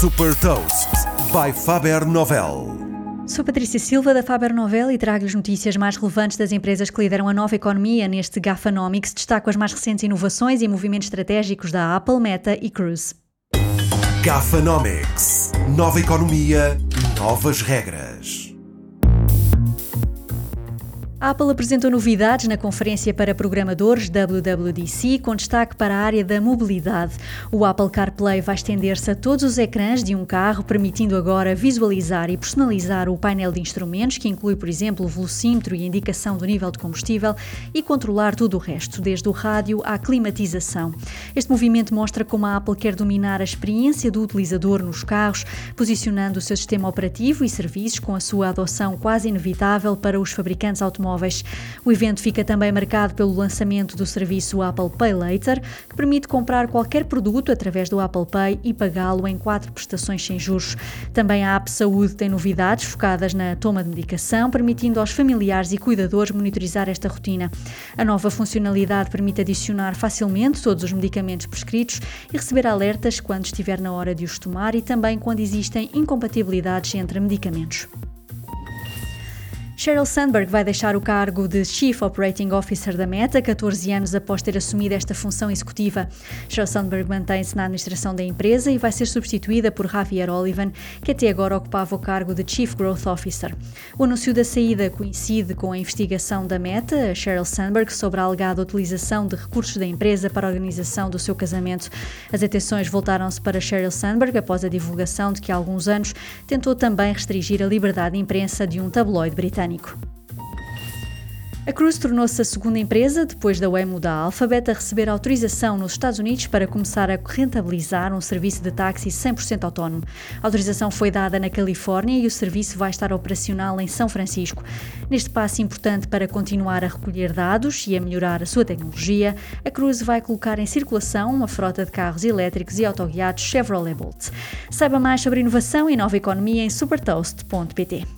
Super Toast by Faber Novel. Sou Patrícia Silva da Faber Novel e trago-lhes notícias mais relevantes das empresas que lideram a nova economia neste Gafanomics. Destaco as mais recentes inovações e movimentos estratégicos da Apple, Meta e Cruise. Gafanomics. Nova economia, novas regras. A Apple apresentou novidades na conferência para programadores WWDC, com destaque para a área da mobilidade. O Apple CarPlay vai estender-se a todos os ecrãs de um carro, permitindo agora visualizar e personalizar o painel de instrumentos, que inclui, por exemplo, o velocímetro e a indicação do nível de combustível, e controlar tudo o resto, desde o rádio à climatização. Este movimento mostra como a Apple quer dominar a experiência do utilizador nos carros, posicionando o seu sistema operativo e serviços com a sua adoção quase inevitável para os fabricantes automóveis O evento fica também marcado pelo lançamento do serviço Apple Pay Later, que permite comprar qualquer produto através do Apple Pay e pagá-lo em quatro prestações sem juros. Também a App Saúde tem novidades focadas na toma de medicação, permitindo aos familiares e cuidadores monitorizar esta rotina. A nova funcionalidade permite adicionar facilmente todos os medicamentos prescritos e receber alertas quando estiver na hora de os tomar e também quando existem incompatibilidades entre medicamentos. Sheryl Sandberg vai deixar o cargo de Chief Operating Officer da Meta 14 anos após ter assumido esta função executiva. Sheryl Sandberg mantém-se na administração da empresa e vai ser substituída por Javier Olivan, que até agora ocupava o cargo de Chief Growth Officer. O anúncio da saída coincide com a investigação da Meta, Sheryl Sandberg, sobre a alegada utilização de recursos da empresa para a organização do seu casamento. As atenções voltaram-se para Sheryl Sandberg após a divulgação de que há alguns anos tentou também restringir a liberdade de imprensa de um tabloide britânico britânico. A Cruise tornou-se a segunda empresa, depois da Waymo da Alphabet, a receber autorização nos Estados Unidos para começar a rentabilizar um serviço de táxi 100% autónomo. A autorização foi dada na Califórnia e o serviço vai estar operacional em São Francisco. Neste passo importante para continuar a recolher dados e a melhorar a sua tecnologia, a Cruise vai colocar em circulação uma frota de carros elétricos e autoguiados Chevrolet Bolt. Saiba mais sobre inovação e nova economia em supertoast.pt.